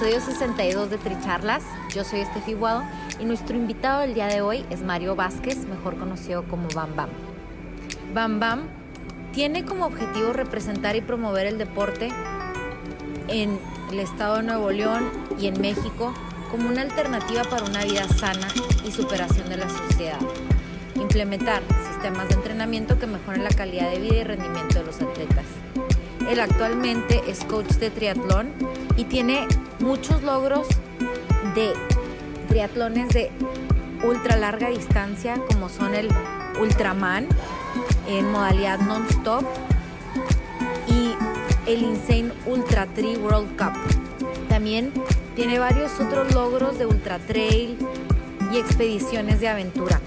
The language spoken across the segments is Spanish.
Episodio 62 de Tricharlas. Yo soy Estefi Guado y nuestro invitado del día de hoy es Mario Vázquez, mejor conocido como Bam Bam. Bam Bam tiene como objetivo representar y promover el deporte en el estado de Nuevo León y en México como una alternativa para una vida sana y superación de la sociedad. Implementar sistemas de entrenamiento que mejoren la calidad de vida y rendimiento de los atletas. Él actualmente es coach de triatlón y tiene muchos logros de triatlones de ultra larga distancia como son el Ultraman en modalidad non-stop y el Insane Ultra Tri World Cup. También tiene varios otros logros de ultra trail y expediciones de aventura.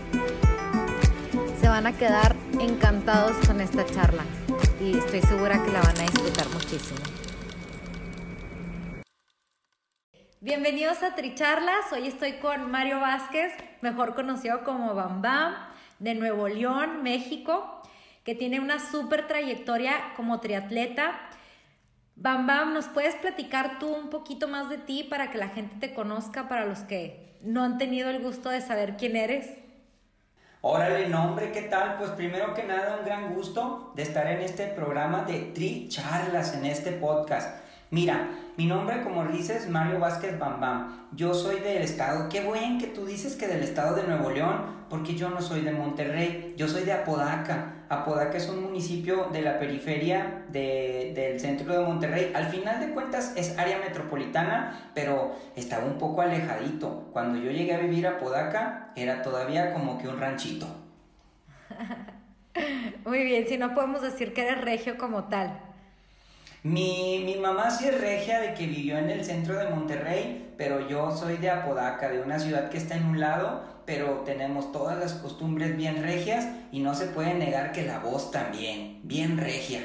Se van a quedar encantados con esta charla y estoy segura que la van a disfrutar muchísimo. Bienvenidos a Tricharlas. Hoy estoy con Mario Vázquez, mejor conocido como Bam Bam, de Nuevo León, México, que tiene una súper trayectoria como triatleta. Bam Bam, ¿nos puedes platicar tú un poquito más de ti para que la gente te conozca, para los que no han tenido el gusto de saber quién eres? Órale, nombre, ¿qué tal? Pues primero que nada, un gran gusto de estar en este programa de Tricharlas, en este podcast. Mira, mi nombre, como dices, Mario Vázquez Bam Yo soy del estado, qué buen que tú dices que del estado de Nuevo León, porque yo no soy de Monterrey, yo soy de Apodaca. Apodaca es un municipio de la periferia del centro de Monterrey. Al final de cuentas es área metropolitana, pero estaba un poco alejadito. Cuando yo llegué a vivir a Apodaca, era todavía como que un ranchito. Muy bien, si no podemos decir que eres regio como tal. Mi, mi, mamá sí es regia de que vivió en el centro de Monterrey, pero yo soy de Apodaca, de una ciudad que está en un lado, pero tenemos todas las costumbres bien regias y no se puede negar que la voz también, bien regia.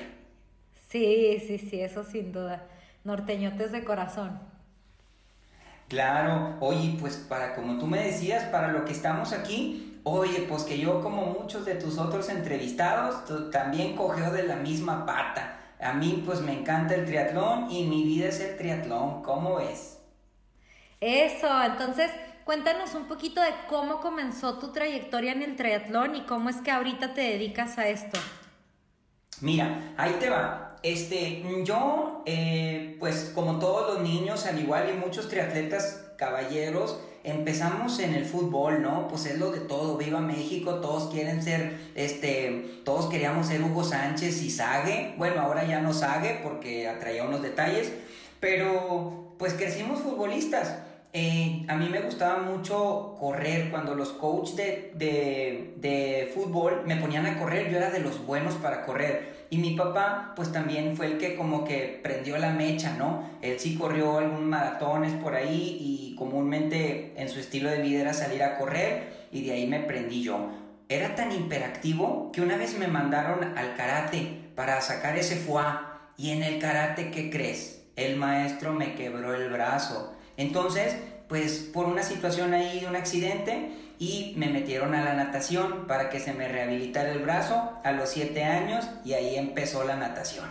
Sí, sí, sí, eso sin duda. Norteñotes de corazón. Claro, oye, pues para como tú me decías, para lo que estamos aquí, oye, pues que yo como muchos de tus otros entrevistados, también cogeo de la misma pata a mí pues me encanta el triatlón y mi vida es el triatlón, ¿cómo es? Eso, entonces cuéntanos un poquito de cómo comenzó tu trayectoria en el triatlón y cómo es que ahorita te dedicas a esto. Mira, ahí te va. Este, yo, eh, pues como todos los niños, al igual y muchos triatletas caballeros, empezamos en el fútbol, ¿no? Pues es lo de todo, viva México, todos quieren ser, este, todos queríamos ser Hugo Sánchez y Sague, bueno, ahora ya no Sague porque atraía unos detalles, pero pues crecimos futbolistas. Eh, a mí me gustaba mucho correr cuando los coaches de, de, fútbol me ponían a correr, yo era de los buenos para correr. Y mi papá, pues también fue el que como que prendió la mecha, ¿no? Él sí corrió algunos maratones por ahí y comúnmente en su estilo de vida era salir a correr y de ahí me prendí yo. Era tan hiperactivo que una vez me mandaron al karate para sacar ese fuá y en el karate, ¿qué crees? El maestro me quebró el brazo. Entonces, pues por una situación ahí de un accidente, y me metieron a la natación para que se me rehabilitara el brazo a los 7 años y ahí empezó la natación.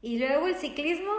¿Y luego el ciclismo?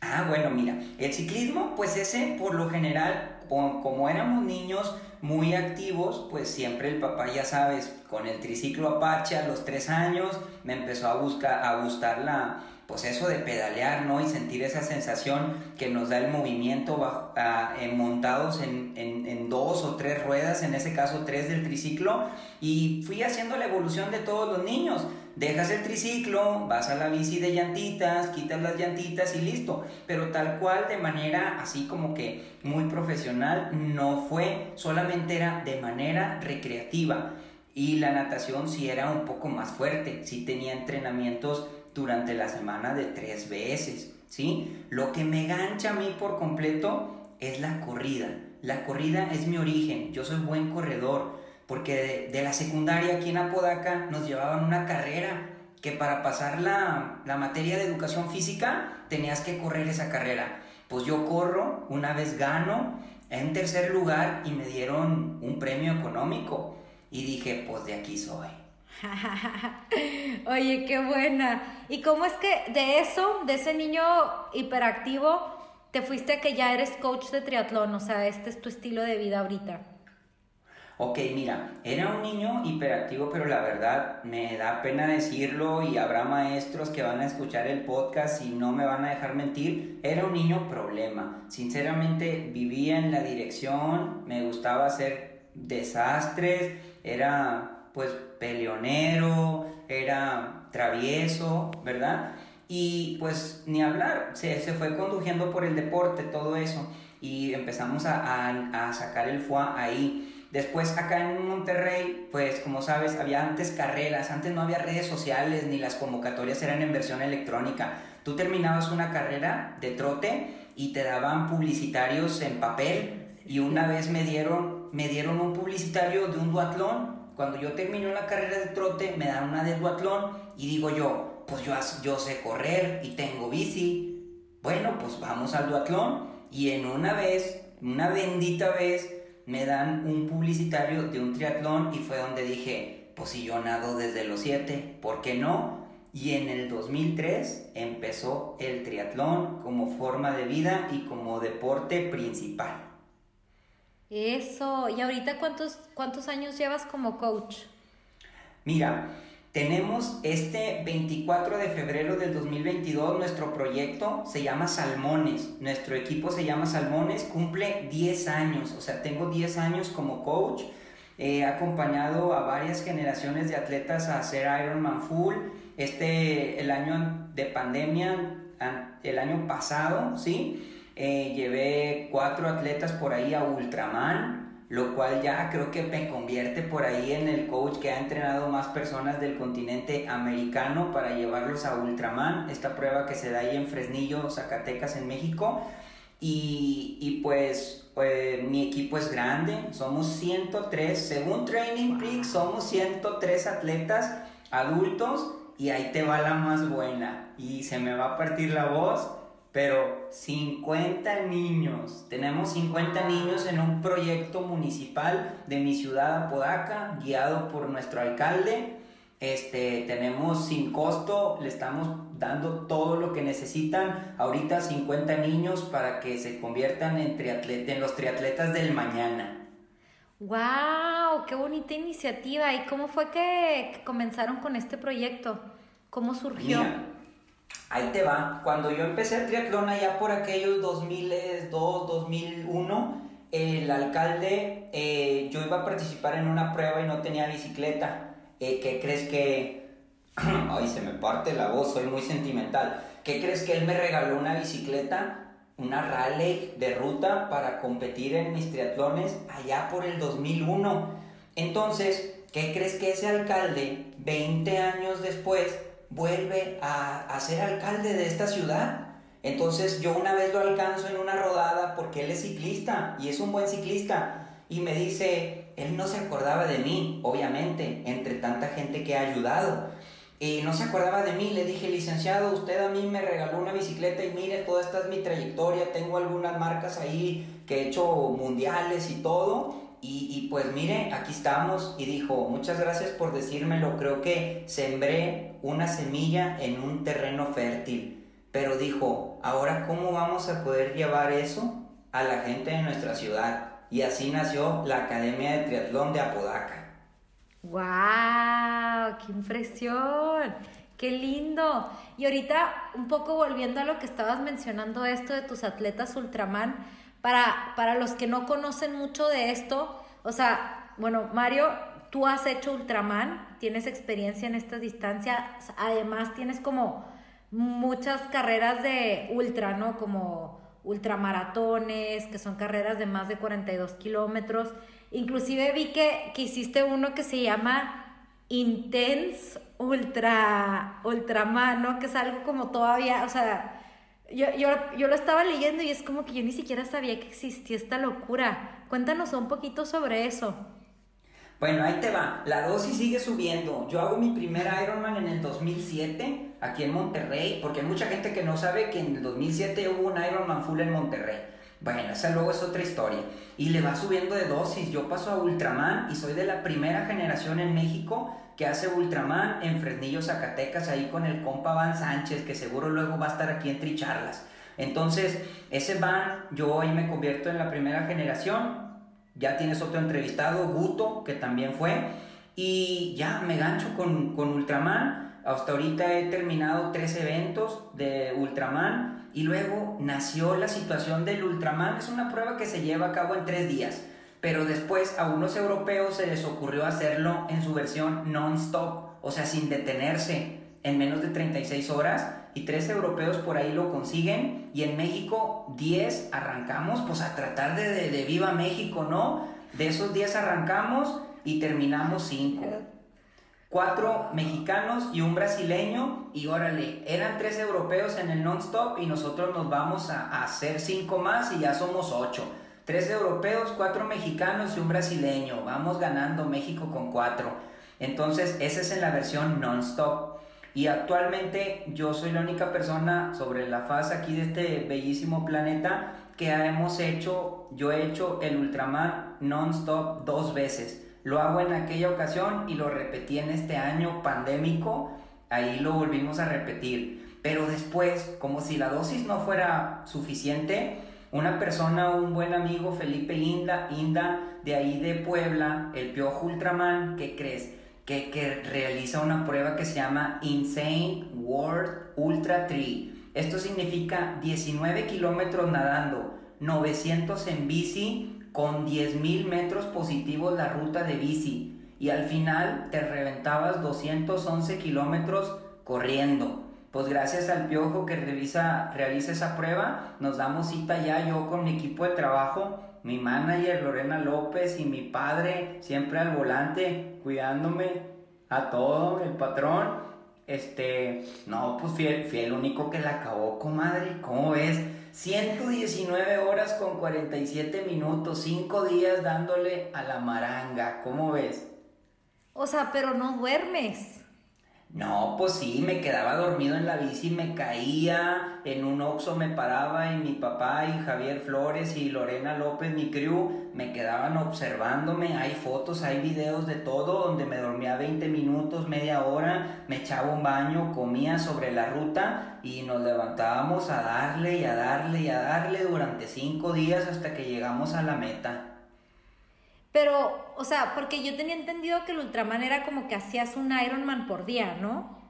Ah, bueno, mira, el ciclismo, pues ese por lo general, como éramos niños muy activos, pues siempre el papá, ya sabes, con el triciclo Apache a los 3 años, me empezó a, buscar, a gustar la, pues eso de pedalear, ¿no? Y sentir esa sensación que nos da el movimiento ah, montados en, en, dos o tres ruedas, en ese caso tres del triciclo, y fui haciendo la evolución de todos los niños. Dejas el triciclo, vas a la bici de llantitas, quitas las llantitas y listo. Pero tal cual, de manera así como que muy profesional, no fue, solamente era de manera recreativa. Y la natación sí era un poco más fuerte, sí tenía entrenamientos durante la semana de tres veces, ¿sí? Lo que me gancha a mí por completo es la corrida. La corrida es mi origen, yo soy buen corredor, porque de, la secundaria aquí en Apodaca nos llevaban una carrera que para pasar la, la materia de educación física tenías que correr esa carrera. Pues yo corro, una vez gano, en tercer lugar y me dieron un premio económico. Y dije, pues de aquí soy. Oye, qué buena. ¿Y cómo es que de eso, de ese niño hiperactivo, te fuiste a que ya eres coach de triatlón? O sea, este es tu estilo de vida ahorita. Ok, mira, era un niño hiperactivo, pero la verdad me da pena decirlo y habrá maestros que van a escuchar el podcast y no me van a dejar mentir. Era un niño problema. Sinceramente vivía en la dirección, me gustaba hacer desastres, era pues peleonero, era travieso, ¿verdad? Y pues ni hablar, se, se fue conduciendo por el deporte, todo eso, y empezamos a, a, sacar el foie ahí. Después acá en Monterrey, pues como sabes, había antes carreras, antes no había redes sociales ni las convocatorias eran en versión electrónica. Tú terminabas una carrera de trote y te daban publicitarios en papel y una vez me dieron, me dieron un publicitario de un duatlón. Cuando yo terminé una carrera de trote, me dan una de duatlón y digo yo, pues yo, yo sé correr y tengo bici. Bueno, pues vamos al duatlón y en una vez, una bendita vez, me dan un publicitario de un triatlón y fue donde dije, pues si yo nado desde los 7, ¿por qué no? Y en el 2003 empezó el triatlón como forma de vida y como deporte principal. Eso, ¿y ahorita cuántos, cuántos años llevas como coach? Mira, tenemos este 24 de febrero del 2022, nuestro proyecto se llama Salmones, nuestro equipo se llama Salmones, cumple 10 años, o sea, tengo 10 años como coach, he acompañado a varias generaciones de atletas a hacer Ironman Full, este, el año de pandemia, el año pasado, ¿sí? Eh, llevé cuatro atletas por ahí a Ultraman, lo cual ya creo que me convierte por ahí en el coach que ha entrenado más personas del continente americano para llevarlos a Ultraman, esta prueba que se da ahí en Fresnillo, Zacatecas, en México. Y, pues, pues mi equipo es grande, somos 103, según Training Peaks, somos 103 atletas adultos y ahí te va la más buena. Y se me va a partir la voz pero 50 niños, tenemos 50 niños en un proyecto municipal de mi ciudad Apodaca, guiado por nuestro alcalde. Este, tenemos sin costo, le estamos dando todo lo que necesitan ahorita 50 niños para que se conviertan en, en los triatletas del mañana. ¡Wow! ¡Qué bonita iniciativa! ¿Y cómo fue que, comenzaron con este proyecto? ¿Cómo surgió? Ahí te va. Cuando yo empecé el triatlón allá por aquellos 2002, 2001, el alcalde, eh, yo iba a participar en una prueba y no tenía bicicleta. Eh, ¿Qué crees que... Ay, se me parte la voz, soy muy sentimental. ¿Qué crees que él me regaló una bicicleta? Una rally de ruta para competir en mis triatlones allá por el 2001. Entonces, ¿qué crees que ese alcalde, 20 años después, vuelve a, ser alcalde de esta ciudad. Entonces yo una vez lo alcanzo en una rodada porque él es ciclista y es un buen ciclista y me dice, él no se acordaba de mí, obviamente, entre tanta gente que ha ayudado. Y no se acordaba de mí, le dije, licenciado, usted a mí me regaló una bicicleta y mire, toda esta es mi trayectoria, tengo algunas marcas ahí que he hecho mundiales y todo. Y, pues mire, aquí estamos y dijo, muchas gracias por decírmelo, creo que sembré una semilla en un terreno fértil, pero dijo, ahora cómo vamos a poder llevar eso a la gente de nuestra ciudad. Y así nació la Academia de Triatlón de Apodaca. ¡Wow! ¡Qué impresión! Qué lindo. Y ahorita, un poco volviendo a lo que estabas mencionando, esto de tus atletas Ultraman, para, para los que no conocen mucho de esto, o sea, bueno, Mario, tú has hecho Ultraman, tienes experiencia en estas distancias, además tienes como muchas carreras de ultra, ¿no? Como ultramaratones, que son carreras de más de 42 kilómetros. Inclusive vi que, que hiciste uno que se llama Intense Ultra, Ultraman, ¿no? Que es algo como todavía, o sea, yo, yo, yo, lo estaba leyendo y es como que yo ni siquiera sabía que existía esta locura. Cuéntanos un poquito sobre eso. Bueno, ahí te va. La dosis sigue subiendo. Yo hago mi primer Ironman en el 2007, aquí en Monterrey, porque hay mucha gente que no sabe que en el 2007 hubo un Ironman full en Monterrey. Bueno, esa luego es otra historia. Y le va subiendo de dosis. Yo paso a Ultraman y soy de la primera generación en México que hace Ultraman en Fresnillo, Zacatecas, ahí con el compa Van Sánchez, que seguro luego va a estar aquí en Tricharlas. Entonces, ese Van, yo ahí me convierto en la primera generación. Ya tienes otro entrevistado, Guto, que también fue. Y ya me gancho con, con Ultraman. Hasta ahorita he terminado tres eventos de Ultraman. Y luego nació la situación del Ultraman. Es una prueba que se lleva a cabo en tres días pero después a unos europeos se les ocurrió hacerlo en su versión non-stop, o sea, sin detenerse en menos de 36 horas y tres europeos por ahí lo consiguen y en México 10 arrancamos pues a tratar de, de, viva México, ¿no? De esos 10 arrancamos y terminamos 5. Cuatro mexicanos y un brasileño y órale, eran tres europeos en el non-stop y nosotros nos vamos a, a hacer cinco más y ya somos ocho. Tres europeos, cuatro mexicanos y un brasileño. Vamos ganando México con cuatro. Entonces, esa es en la versión non-stop. Y actualmente yo soy la única persona sobre la faz aquí de este bellísimo planeta que hemos hecho, yo he hecho el Ultraman non-stop dos veces. Lo hago en aquella ocasión y lo repetí en este año pandémico. Ahí lo volvimos a repetir. Pero después, como si la dosis no fuera suficiente, una persona, un buen amigo, Felipe Inda, Inda, de ahí de Puebla, el Piojo Ultraman, ¿qué crees? Que, que realiza una prueba que se llama Insane World Ultra Tree. Esto significa 19 kilómetros nadando, 900 en bici, con 10.000 metros positivos la ruta de bici. Y al final te reventabas 211 kilómetros corriendo pues gracias al piojo que revisa, realiza esa prueba, nos damos cita ya yo con mi equipo de trabajo, mi manager Lorena López y mi padre siempre al volante, cuidándome a todo, el patrón. Este, no, pues fui el, el único que la acabó, comadre. ¿Cómo ves? 119 horas con 47 minutos, 5 días dándole a la maranga. ¿Cómo ves? O sea, pero no duermes. No, pues sí, me quedaba dormido en la bici, me caía, en un oxo me paraba y mi papá y Javier Flores y Lorena López, mi crew, me quedaban observándome, hay fotos, hay videos de todo, donde me dormía 20 minutos, media hora, me echaba un baño, comía sobre la ruta y nos levantábamos a darle y a darle y a darle durante cinco días hasta que llegamos a la meta. Pero, o sea, porque yo tenía entendido que el Ultraman era como que hacías un Ironman por día, ¿no?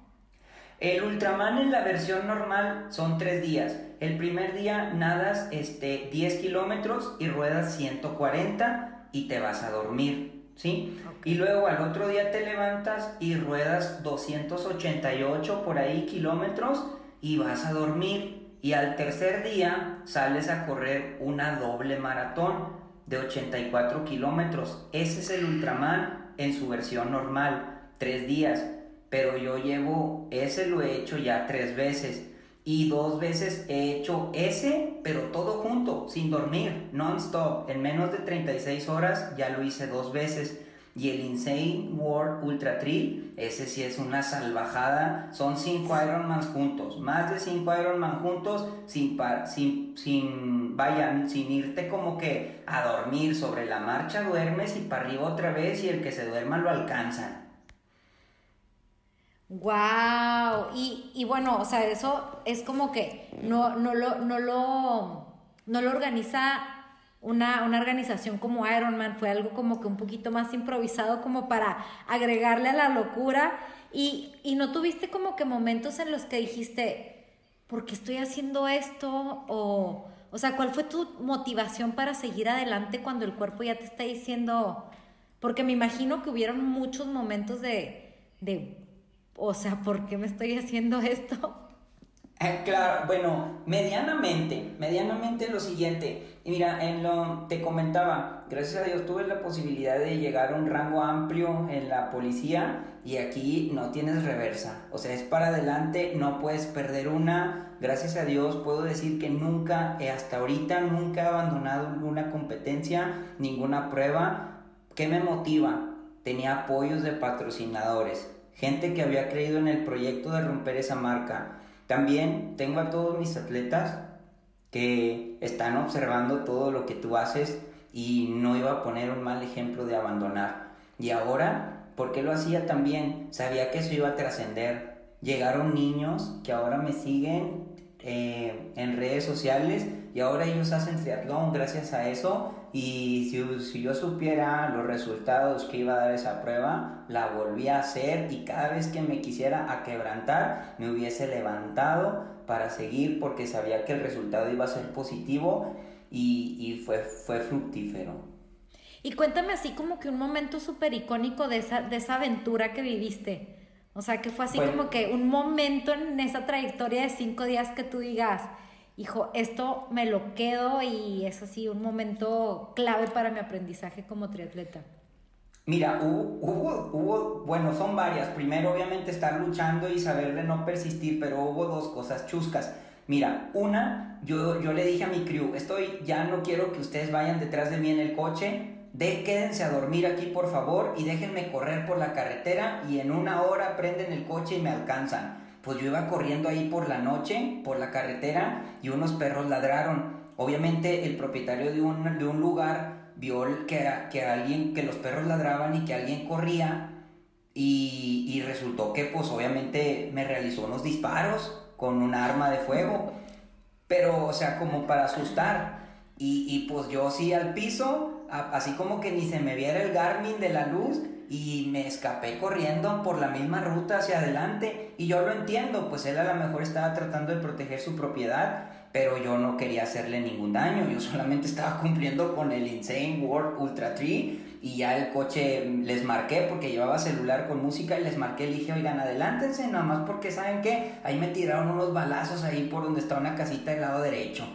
El Ultraman en la versión normal son tres días. El primer día nadas este, 10 kilómetros y ruedas 140 y te vas a dormir, ¿sí? Y luego al otro día te levantas y ruedas 288 por ahí kilómetros y vas a dormir. Y al tercer día sales a correr una doble maratón de 84 kilómetros. Ese es el Ultraman en su versión normal, tres días. Pero yo llevo, ese lo he hecho ya tres veces. Y dos veces he hecho ese, pero todo junto, sin dormir, non-stop. En menos de 36 horas ya lo hice dos veces. Y el Insane World Ultra Trail, ese sí es una salvajada. Son 5 Ironman juntos. Más de 5 Ironman juntos sin, sin, sin, vayan, sin irte como que a dormir. Sobre la marcha duermes y para arriba otra vez y el que se duerma lo alcanza. Wow, y, y bueno, o sea, eso es como que no, no lo, no lo, no lo organiza una, una organización como Ironman, fue algo como que un poquito más improvisado como para agregarle a la locura y, y no tuviste como que momentos en los que dijiste, ¿por qué estoy haciendo esto? O, o sea, ¿cuál fue tu motivación para seguir adelante cuando el cuerpo ya te está diciendo? Porque me imagino que hubieron muchos momentos de, de o sea, ¿por qué me estoy haciendo esto? Eh, claro, bueno, medianamente, medianamente lo siguiente. Y mira, en lo te comentaba, gracias a Dios tuve la posibilidad de llegar a un rango amplio en la policía y aquí no tienes reversa. O sea, es para adelante, no puedes perder una. Gracias a Dios puedo decir que nunca, eh, hasta ahorita, nunca he abandonado ninguna competencia, ninguna prueba. ¿Qué me motiva? Tenía apoyos de patrocinadores, gente que había creído en el proyecto de romper esa marca también tengo a todos mis atletas que están observando todo lo que tú haces y no iba a poner un mal ejemplo de abandonar. Y ahora, ¿por qué lo hacía también? Sabía que eso iba a trascender. Llegaron niños que ahora me siguen eh, en redes sociales y ahora ellos hacen triatlón gracias a eso y si, yo supiera los resultados que iba a dar esa prueba, la volví a hacer y cada vez que me quisiera a quebrantar, me hubiese levantado para seguir porque sabía que el resultado iba a ser positivo y, fue, fue fructífero. Y cuéntame así como que un momento súper icónico de esa, de esa aventura que viviste. O sea, que fue así como que un momento en esa trayectoria de cinco días que tú digas, hijo, esto me lo quedo y es así un momento clave para mi aprendizaje como triatleta? Mira, hubo, hubo, bueno, son varias. Primero, obviamente, estar luchando y saber de no persistir, pero hubo dos cosas chuscas. Mira, una, yo, yo le dije a mi crew, estoy, ya no quiero que ustedes vayan detrás de mí en el coche, de, quédense a dormir aquí por favor y déjenme correr por la carretera y en una hora prenden el coche y me alcanzan pues yo iba corriendo ahí por la noche, por la carretera, y unos perros ladraron. Obviamente el propietario de un, de un lugar vio que, que alguien, que los perros ladraban y que alguien corría, y, y resultó que pues obviamente me realizó unos disparos con un arma de fuego, pero o sea, como para asustar. Y, y pues yo sí al piso, así como que ni se me viera el Garmin de la luz, y me escapé corriendo por la misma ruta hacia adelante y yo lo entiendo, pues él a lo mejor estaba tratando de proteger su propiedad, pero yo no quería hacerle ningún daño, yo solamente estaba cumpliendo con el Insane World Ultra Tree y ya el coche les marqué porque llevaba celular con música y les marqué, le oigan, adelántense, nada más porque saben que ahí me tiraron unos balazos ahí por donde está una casita del lado derecho.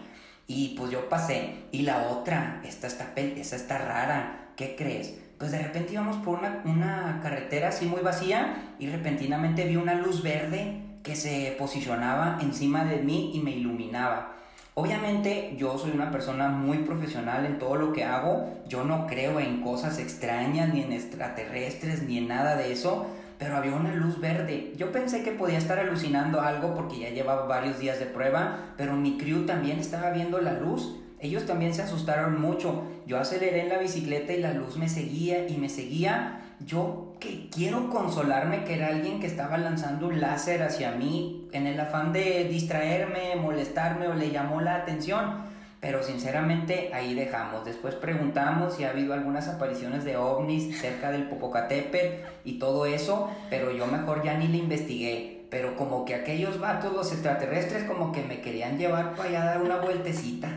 Y pues yo pasé. Y la otra, esta está, esta está rara. ¿Qué crees? pues de repente íbamos por una, una carretera así muy vacía y repentinamente vi una luz verde que se posicionaba encima de mí y me iluminaba. Obviamente yo soy una persona muy profesional en todo lo que hago, yo no creo en cosas extrañas ni en extraterrestres ni en nada de eso, pero había una luz verde. Yo pensé que podía estar alucinando algo porque ya llevaba varios días de prueba, pero mi crew también estaba viendo la luz ellos también se asustaron mucho. Yo aceleré en la bicicleta y la luz me seguía y me seguía. Yo que quiero consolarme que era alguien que estaba lanzando un láser hacia mí en el afán de distraerme, molestarme o le llamó la atención. Pero sinceramente ahí dejamos. Después preguntamos si ha habido algunas apariciones de ovnis cerca del Popocatépetl y todo eso, pero yo mejor ya ni le investigué. Pero como que aquellos vatos, los extraterrestres, como que me querían llevar para allá a dar una vueltecita.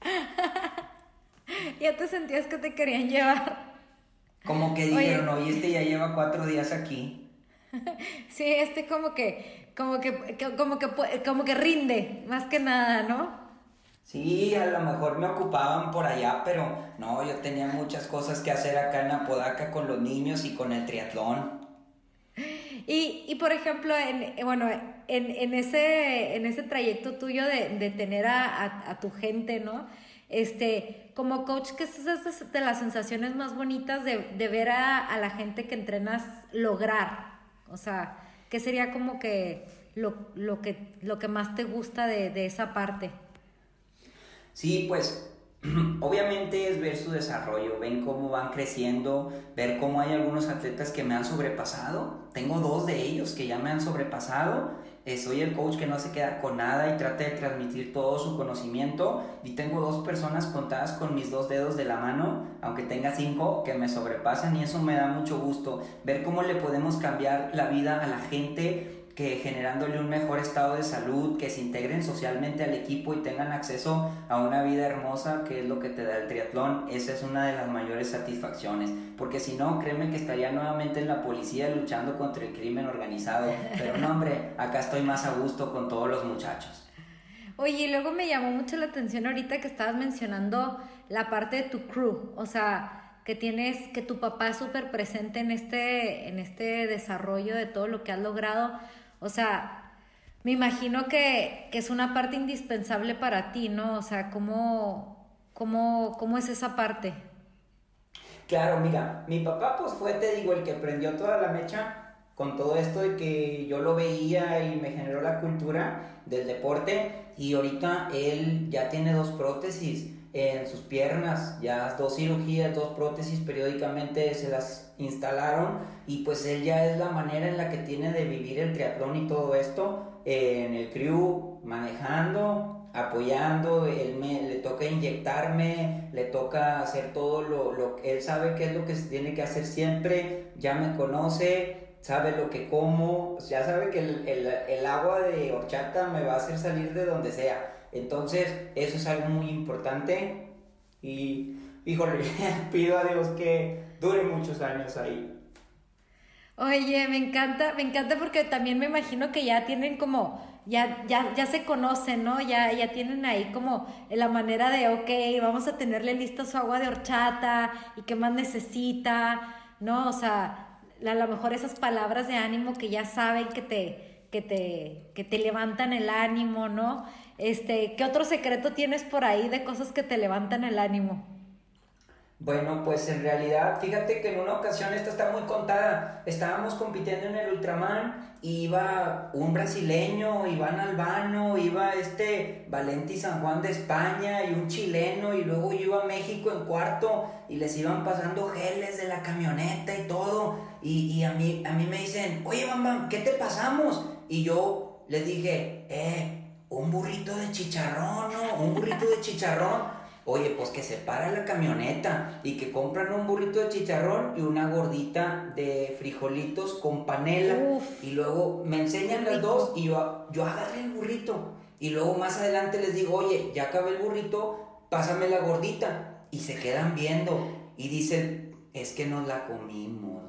ya te sentías que te querían llevar. Como que dijeron, oye, este ya lleva cuatro días aquí. sí, este como que, como que, como que, como que rinde, más que nada, ¿no? Sí, a lo mejor me ocupaban por allá, pero no, yo tenía muchas cosas que hacer acá en Apodaca con los niños y con el triatlón. Y, y por ejemplo, en, bueno, en, en, ese, en ese trayecto tuyo de, de tener a, a, tu gente, ¿no? Este, como coach, ¿qué es de las sensaciones más bonitas de, de ver a, a, la gente que entrenas lograr? O sea, ¿qué sería como que lo, lo, que, lo que más te gusta de, de esa parte? Sí, pues obviamente es ver su desarrollo, ven cómo van creciendo, ver cómo hay algunos atletas que me han sobrepasado. Tengo dos de ellos que ya me han sobrepasado. Eh, soy el coach que no se queda con nada y trata de transmitir todo su conocimiento. Y tengo dos personas contadas con mis dos dedos de la mano, aunque tenga cinco, que me sobrepasan y eso me da mucho gusto. Ver cómo le podemos cambiar la vida a la gente que generándole un mejor estado de salud, que se integren socialmente al equipo y tengan acceso a una vida hermosa, que es lo que te da el triatlón, esa es una de las mayores satisfacciones, porque si no, créeme que estaría nuevamente en la policía luchando contra el crimen organizado, pero no hombre, acá estoy más a gusto con todos los muchachos. Oye, y luego me llamó mucho la atención ahorita que estabas mencionando la parte de tu crew, o sea, que tienes, que tu papá es súper presente en este, en este desarrollo de todo lo que has logrado. O sea, me imagino que, es una parte indispensable para ti, ¿no? O sea, ¿cómo, cómo, cómo es esa parte? Claro, mira, mi papá pues fue, te digo, el que prendió toda la mecha con todo esto de que yo lo veía y me generó la cultura del deporte y ahorita él ya tiene dos prótesis en sus piernas, ya dos cirugías, dos prótesis periódicamente se las instalaron y pues él ya es la manera en la que tiene de vivir el triatlón y todo esto en el crew, manejando, apoyando, él me, le toca inyectarme, le toca hacer todo lo, lo, él sabe qué es lo que se tiene que hacer siempre, ya me conoce, sabe lo que como, ya sabe que el, el, el agua de horchata me va a hacer salir de donde sea. Entonces, eso es algo muy importante y, híjole, pido a Dios que dure muchos años ahí. Oye, me encanta, me encanta porque también me imagino que ya tienen como, ya, ya, ya se conocen, ¿no? Ya, ya tienen ahí como la manera de, ok, vamos a tenerle lista su agua de horchata y qué más necesita, ¿no? O sea, a lo mejor esas palabras de ánimo que ya saben que te, que te, que te levantan el ánimo, ¿no? Este, ¿qué otro secreto tienes por ahí de cosas que te levantan el ánimo? Bueno, pues en realidad, fíjate que en una ocasión, esta está muy contada, estábamos compitiendo en el Ultraman, iba un brasileño, Iván Albano, iba este Valenti San Juan de España y un chileno, y luego yo iba a México en cuarto y les iban pasando geles de la camioneta y todo, y, y a, mí, a mí me dicen, oye, Bam ¿qué te pasamos? Y yo les dije, eh, un burrito de chicharrón, ¿no? Un burrito de chicharrón. Oye, pues que se para la camioneta y que compran un burrito de chicharrón y una gordita de frijolitos con panela. y luego me enseñan las dos y yo, yo agarré el burrito. Y luego más adelante les digo, oye, ya acabé el burrito, pásame la gordita. Y se quedan viendo y dicen, es que nos la comimos.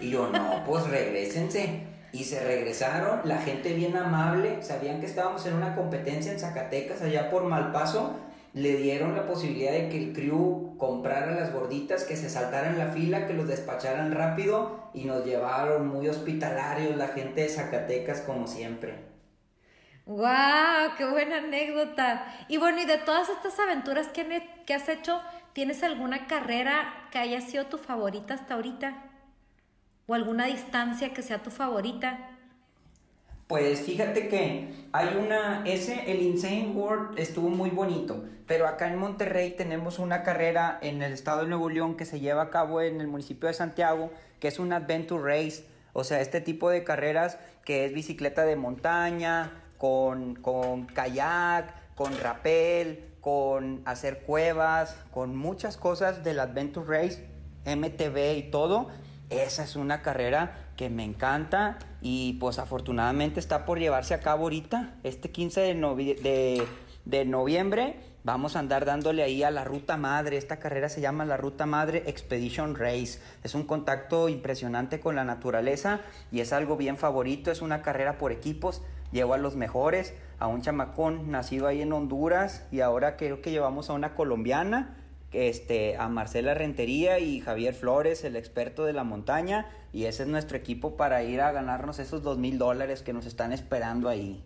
Y yo, no, pues regresense y se regresaron, la gente bien amable, sabían que estábamos en una competencia en Zacatecas, allá por Malpaso, le dieron la posibilidad de que el crew comprara las gorditas, que se saltaran la fila, que los despacharan rápido y nos llevaron muy hospitalarios la gente de Zacatecas como siempre. ¡Wow! ¡Qué buena anécdota! Y bueno, y de todas estas aventuras que, has hecho, ¿tienes alguna carrera que haya sido tu favorita hasta ahorita? o alguna distancia que sea tu favorita? Pues fíjate que hay una, ese, el Insane World estuvo muy bonito, pero acá en Monterrey tenemos una carrera en el estado de Nuevo León que se lleva a cabo en el municipio de Santiago, que es un Adventure Race, o sea, este tipo de carreras que es bicicleta de montaña, con, con kayak, con rapel, con hacer cuevas, con muchas cosas del Adventure Race, MTV y todo esa es una carrera que me encanta y pues afortunadamente está por llevarse a cabo ahorita, este 15 de, de, noviembre. Vamos a andar dándole ahí a la ruta madre. Esta carrera se llama la ruta madre Expedition Race. Es un contacto impresionante con la naturaleza y es algo bien favorito. Es una carrera por equipos. Llevo a los mejores, a un chamacón nacido ahí en Honduras y ahora creo que llevamos a una colombiana este, a Marcela Rentería y Javier Flores, el experto de la montaña, y ese es nuestro equipo para ir a ganarnos esos dos mil dólares que nos están esperando ahí.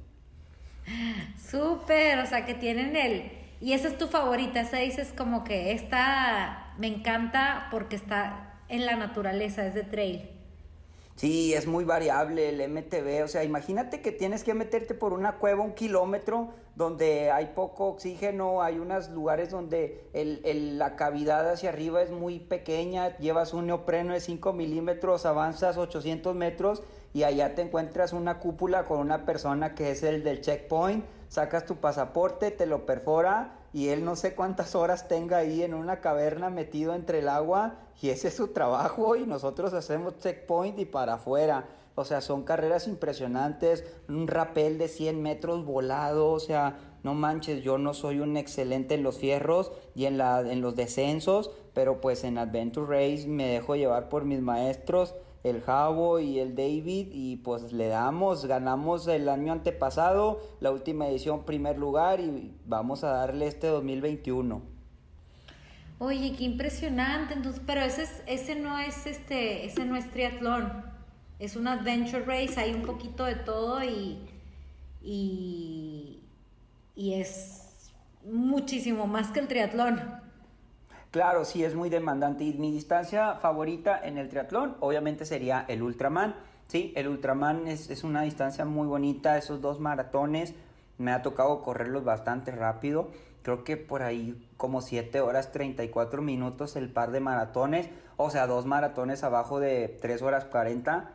Súper, o sea que tienen el... Y esa es tu favorita, esa dices como que esta me encanta porque está en la naturaleza, es de trail. Sí, es muy variable el MTB. O sea, imagínate que tienes que meterte por una cueva un kilómetro donde hay poco oxígeno, hay unos lugares donde la cavidad hacia arriba es muy pequeña, llevas un neopreno de 5 milímetros, avanzas 800 metros y allá te encuentras una cúpula con una persona que es el del checkpoint, sacas tu pasaporte, te lo perfora y él no sé cuántas horas tenga ahí en una caverna metido entre el agua y ese es su trabajo y nosotros hacemos checkpoint y para afuera. O sea, son carreras impresionantes, un rapel de 100 metros volado, o sea, no manches, yo no soy un excelente en los fierros y en, la, en los descensos, pero pues en Adventure Race me dejo llevar por mis maestros el Javo y el David y pues le damos, ganamos el año antepasado, la última edición primer lugar y vamos a darle este 2021. Oye, qué impresionante, entonces, pero ese, es, ese no es este, ese no es triatlón, es un adventure race, hay un poquito de todo y, y, y es muchísimo más que el triatlón. Claro, sí, es muy demandante. Y mi distancia favorita en el triatlón, obviamente, sería el Ultraman. Sí, el Ultraman es, es una distancia muy bonita. Esos dos maratones me ha tocado correrlos bastante rápido. Creo que por ahí como 7 horas 34 minutos el par de maratones. O sea, dos maratones abajo de 3 horas 40.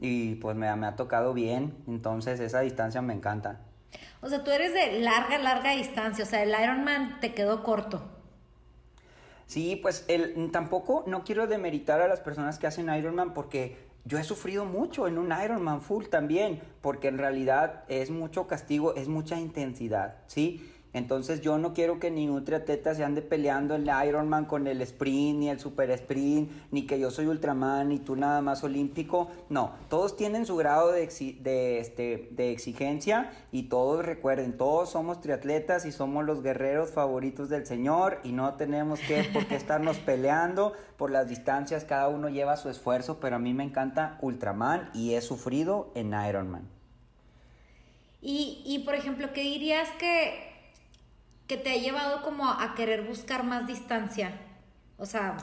Y pues me, me ha tocado bien. Entonces esa distancia me encanta. O sea, tú eres de larga, larga distancia. O sea, el Ironman te quedó corto. Sí, pues el, tampoco no quiero demeritar a las personas que hacen Ironman porque yo he sufrido mucho en un Ironman full también, porque en realidad es mucho castigo, es mucha intensidad, ¿sí? Entonces yo no quiero que ningún triatleta se ande peleando el Ironman con el sprint, ni el super sprint, ni que yo soy Ultraman y tú nada más olímpico. No, todos tienen su grado de, de, este, de exigencia y todos recuerden, todos somos triatletas y somos los guerreros favoritos del Señor y no tenemos que por qué estarnos peleando por las distancias, cada uno lleva su esfuerzo, pero a mí me encanta Ultraman y he sufrido en Ironman. Y, y por ejemplo, ¿qué dirías que que te ha llevado como a querer buscar más distancia? O sea...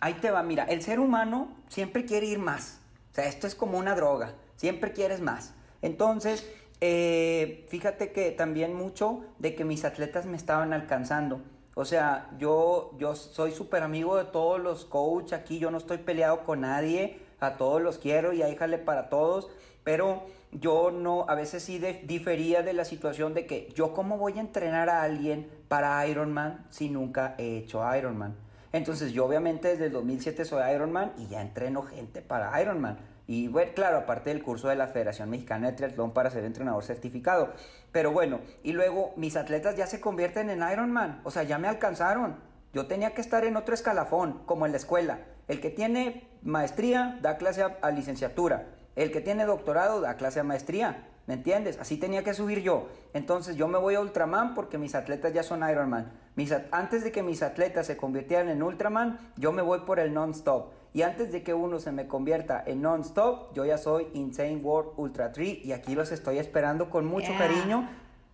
Ahí te va, mira, el ser humano siempre quiere ir más. O sea, esto es como una droga, siempre quieres más. Entonces, eh, fíjate que también mucho de que mis atletas me estaban alcanzando. O sea, yo, yo soy súper amigo de todos los coaches aquí, yo no estoy peleado con nadie, a todos los quiero y ahí jale para todos, pero yo no, a veces sí difería de la situación de que yo cómo voy a entrenar a alguien para Ironman si nunca he hecho Ironman. Entonces yo obviamente desde el 2007 soy Ironman y ya entreno gente para Ironman. Y bueno, claro, aparte del curso de la Federación Mexicana de Triatlón para ser entrenador certificado. Pero bueno, y luego mis atletas ya se convierten en Ironman. O sea, ya me alcanzaron. Yo tenía que estar en otro escalafón, como en la escuela. El que tiene maestría da clase a licenciatura. El que tiene doctorado da clase a maestría, ¿me entiendes? Así tenía que subir yo. Entonces yo me voy a Ultraman porque mis atletas ya son Ironman. Mis antes de que mis atletas se convirtieran en Ultraman, yo me voy por el non-stop. Y antes de que uno se me convierta en non-stop, yo ya soy Insane World Ultra 3 y aquí los estoy esperando con mucho cariño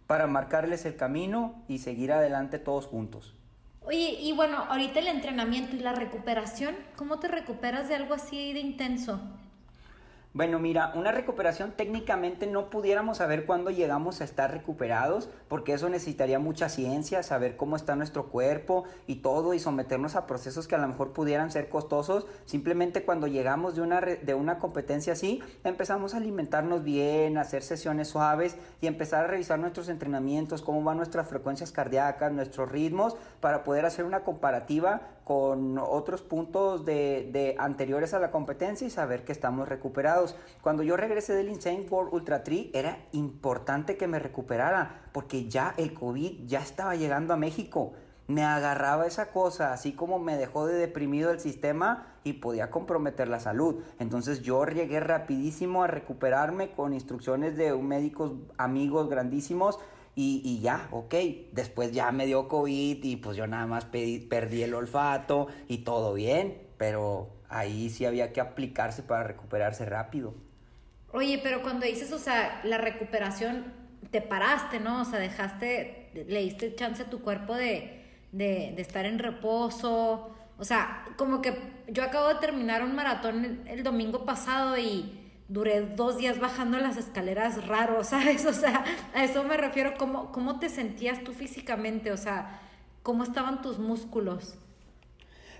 para marcarles el camino y seguir adelante todos juntos. Oye, y bueno, ahorita el entrenamiento y la recuperación, ¿cómo te recuperas de algo así de intenso? Bueno, mira, una recuperación técnicamente no pudiéramos saber cuándo llegamos a estar recuperados, porque eso necesitaría mucha ciencia, saber cómo está nuestro cuerpo y todo, y someternos a procesos que a lo mejor pudieran ser costosos. Simplemente cuando llegamos de una, de una competencia así, empezamos a alimentarnos bien, a hacer sesiones suaves y empezar a revisar nuestros entrenamientos, cómo van nuestras frecuencias cardíacas, nuestros ritmos, para poder hacer una comparativa con otros puntos de, anteriores a la competencia y saber que estamos recuperados. Cuando yo regresé del Insane World Ultra 3 era importante que me recuperara porque ya el COVID ya estaba llegando a México. Me agarraba esa cosa, así como me dejó de deprimido el sistema y podía comprometer la salud. Entonces yo llegué rapidísimo a recuperarme con instrucciones de médicos amigos grandísimos y, y, ya, ok. Después ya me dio COVID y pues yo nada más perdí el olfato y todo bien, pero ahí sí había que aplicarse para recuperarse rápido. Oye, pero cuando dices, o sea, la recuperación, te paraste, ¿no? O sea, dejaste, le diste chance a tu cuerpo de, de, de estar en reposo. O sea, como que yo acabo de terminar un maratón el, el domingo pasado y duré dos días bajando las escaleras raro, ¿sabes? O sea, a eso me refiero, ¿cómo, cómo te sentías tú físicamente? O sea, ¿cómo estaban tus músculos?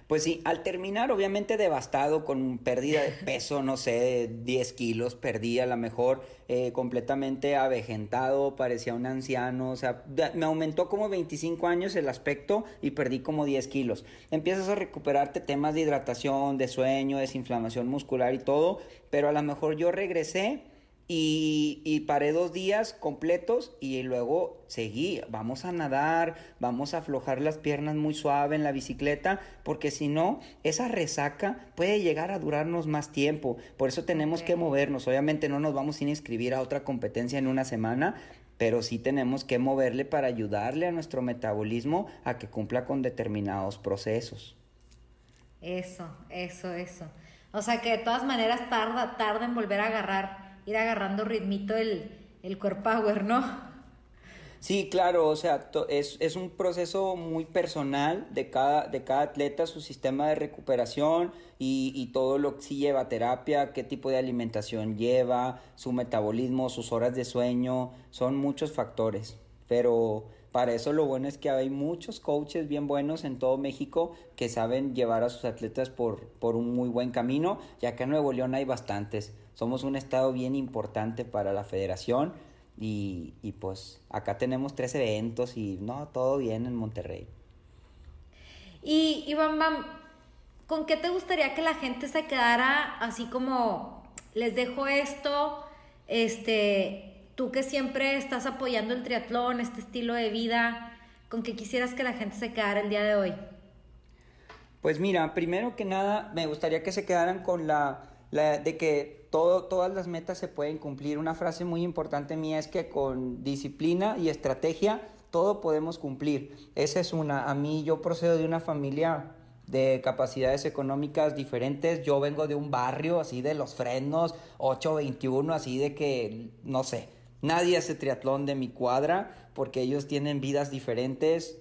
Pues sí, al terminar obviamente devastado con pérdida de peso, no sé, 10 kilos, perdí a lo mejor eh, completamente avejentado, parecía un anciano, o sea, me aumentó como 25 años el aspecto y perdí como 10 kilos. Empiezas a recuperarte temas de hidratación, de sueño, desinflamación muscular y todo, pero a lo mejor yo regresé y, paré dos días completos y luego seguí. Vamos a nadar, vamos a aflojar las piernas muy suave en la bicicleta, porque si no, esa resaca puede llegar a durarnos más tiempo. Por eso tenemos que movernos. Obviamente no nos vamos a inscribir a otra competencia en una semana, pero sí tenemos que moverle para ayudarle a nuestro metabolismo a que cumpla con determinados procesos. Eso, eso, eso. O sea que de todas maneras tarda, tarda en volver a agarrar ir agarrando ritmito el, el core power, ¿no? Sí, claro, o sea, es, es, un proceso muy personal de cada, de cada atleta, su sistema de recuperación y, y, todo lo que sí lleva terapia, qué tipo de alimentación lleva, su metabolismo, sus horas de sueño, son muchos factores. Pero para eso lo bueno es que hay muchos coaches bien buenos en todo México que saben llevar a sus atletas por, por un muy buen camino, ya que en Nuevo León hay bastantes somos un estado bien importante para la federación y, y, pues acá tenemos tres eventos y no, todo bien en Monterrey. Y, y Bam Bam, ¿con qué te gustaría que la gente se quedara así como les dejo esto, este, tú que siempre estás apoyando el triatlón, este estilo de vida, con qué quisieras que la gente se quedara el día de hoy? Pues mira, primero que nada me gustaría que se quedaran con la, la de que todas las metas se pueden cumplir. Una frase muy importante mía es que con disciplina y estrategia todo podemos cumplir. Esa es una. A mí yo procedo de una familia de capacidades económicas diferentes. Yo vengo de un barrio así de los frenos, 821, así de que, no sé, nadie hace triatlón de mi cuadra porque ellos tienen vidas diferentes,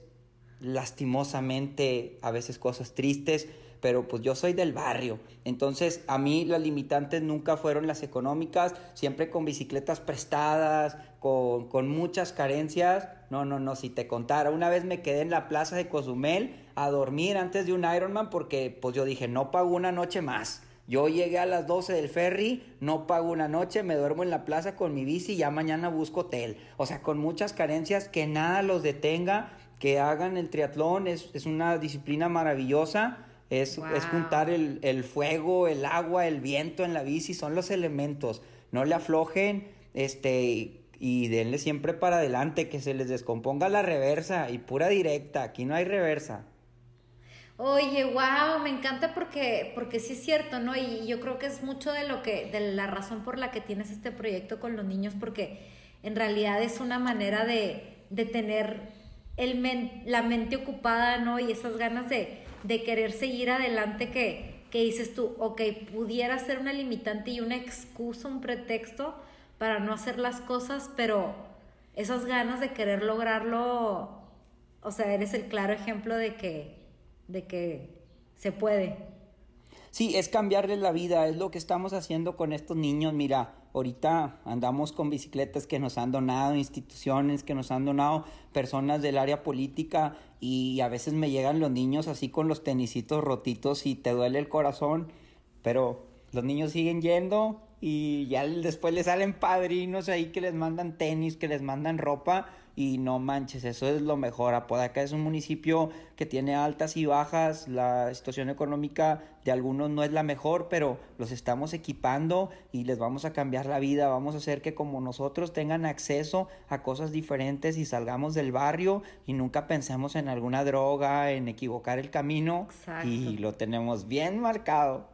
lastimosamente, a veces cosas tristes pero pues yo soy del barrio. Entonces a mí las limitantes nunca fueron las económicas, siempre con bicicletas prestadas, con, con muchas carencias. No, no, no, si te contara, una vez me quedé en la plaza de Cozumel a dormir antes de un Ironman porque pues yo dije, no pago una noche más. Yo llegué a las 12 del ferry, no pago una noche, me duermo en la plaza con mi bici y ya mañana busco hotel. O sea, con muchas carencias, que nada los detenga, que hagan el triatlón, es, es una disciplina maravillosa es, juntar el, fuego, el agua, el viento en la bici, son los elementos. No le aflojen, este, y denle siempre para adelante, que se les descomponga la reversa y pura directa, aquí no hay reversa. Oye, wow, me encanta porque, porque sí es cierto, ¿no? Y yo creo que es mucho de lo que, de la razón por la que tienes este proyecto con los niños, porque en realidad es una manera de, de tener el la mente ocupada, ¿no? Y esas ganas de, de querer seguir adelante que, que dices tú, ok, pudiera ser una limitante y una excusa, un pretexto para no hacer las cosas, pero esas ganas de querer lograrlo, o sea, eres el claro ejemplo de que, de que se puede. Sí, es cambiarles la vida, es lo que estamos haciendo con estos niños. Mira, ahorita andamos con bicicletas que nos han donado instituciones, que nos han donado personas del área política y a veces me llegan los niños así con los tenisitos rotitos y te duele el corazón, pero los niños siguen yendo y ya después les salen padrinos ahí que les mandan tenis, que les mandan ropa y no manches, eso es lo mejor. Apodaca es un municipio que tiene altas y bajas, la situación económica de algunos no es la mejor, pero los estamos equipando y les vamos a cambiar la vida, vamos a hacer que como nosotros tengan acceso a cosas diferentes y salgamos del barrio y nunca pensemos en alguna droga, en equivocar el camino y lo tenemos bien marcado.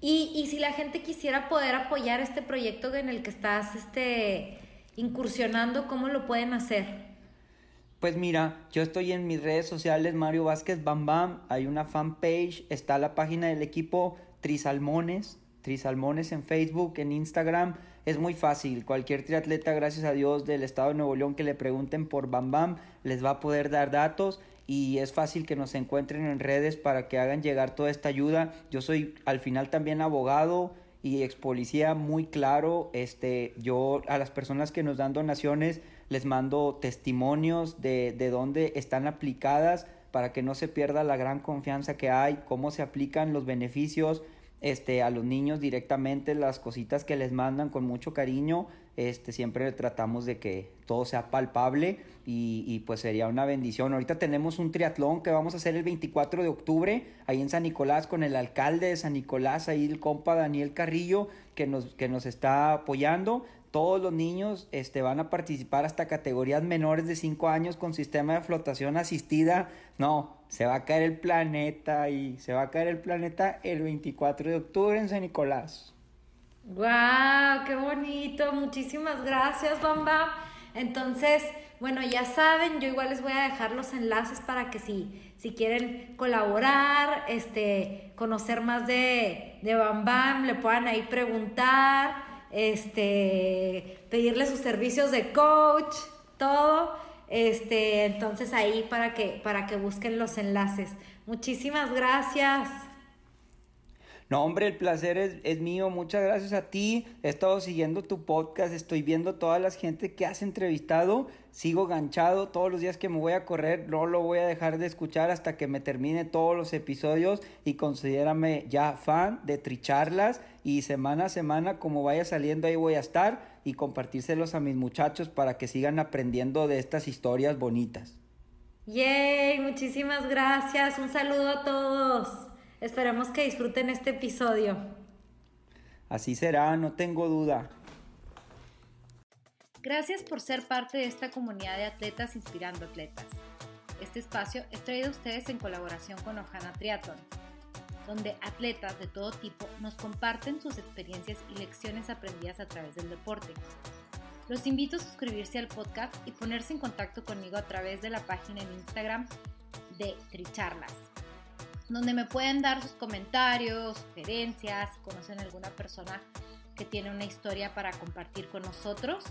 Y, y, si la gente quisiera poder apoyar este proyecto en el que estás este, incursionando, ¿cómo lo pueden hacer? Pues mira, yo estoy en mis redes sociales, Mario Vázquez Bam Bam, hay una fanpage, está la página del equipo Trisalmones, Trisalmones en Facebook, en Instagram, es muy fácil, cualquier triatleta, gracias a Dios, del estado de Nuevo León que le pregunten por Bam Bam, les va a poder dar datos y es fácil que nos encuentren en redes para que hagan llegar toda esta ayuda. Yo soy al final también abogado y ex policía muy claro. Este, yo a las personas que nos dan donaciones les mando testimonios de, de dónde están aplicadas para que no se pierda la gran confianza que hay, cómo se aplican los beneficios este, a los niños directamente, las cositas que les mandan con mucho cariño, este, siempre tratamos de que todo sea palpable y, pues sería una bendición. Ahorita tenemos un triatlón que vamos a hacer el 24 de octubre ahí en San Nicolás con el alcalde de San Nicolás, ahí el compa Daniel Carrillo que nos, que nos está apoyando. Todos los niños este, van a participar hasta categorías menores de 5 años con sistema de flotación asistida. No, se va a caer el planeta y se va a caer el planeta el 24 de octubre en San Nicolás. ¡Guau! ¡Qué bonito! Muchísimas gracias, Bamba. Entonces, bueno, ya saben, yo igual les voy a dejar los enlaces para que si, si quieren colaborar, este, conocer más de, de Bam Bam, le puedan ahí preguntar, este, pedirle sus servicios de coach, todo. Este, entonces ahí para que, para que busquen los enlaces. Muchísimas gracias. No, hombre, el placer es, mío. Muchas gracias a ti. He estado siguiendo tu podcast, estoy viendo toda la gente que has entrevistado. Sigo ganchado todos los días que me voy a correr. No lo voy a dejar de escuchar hasta que me termine todos los episodios y considérame ya fan de Tricharlas. Y semana a semana, como vaya saliendo, ahí voy a estar y compartírselos a mis muchachos para que sigan aprendiendo de estas historias bonitas. ¡Yay! Muchísimas gracias. Un saludo a todos. Esperamos que disfruten este episodio. Así será, no tengo duda. Gracias por ser parte de esta comunidad de atletas inspirando atletas. Este espacio es traído a ustedes en colaboración con Ojana Triathlon, donde atletas de todo tipo nos comparten sus experiencias y lecciones aprendidas a través del deporte. Los invito a suscribirse al podcast y ponerse en contacto conmigo a través de la página en Instagram de Tricharlas donde me pueden dar sus comentarios, sugerencias, si conocen alguna persona que tiene una historia para compartir con nosotros.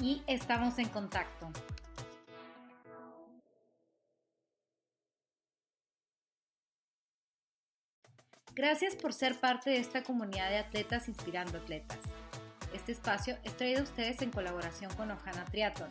Y estamos en contacto. Gracias por ser parte de esta comunidad de atletas inspirando atletas. Este espacio es traído a ustedes en colaboración con Ojana Triathlon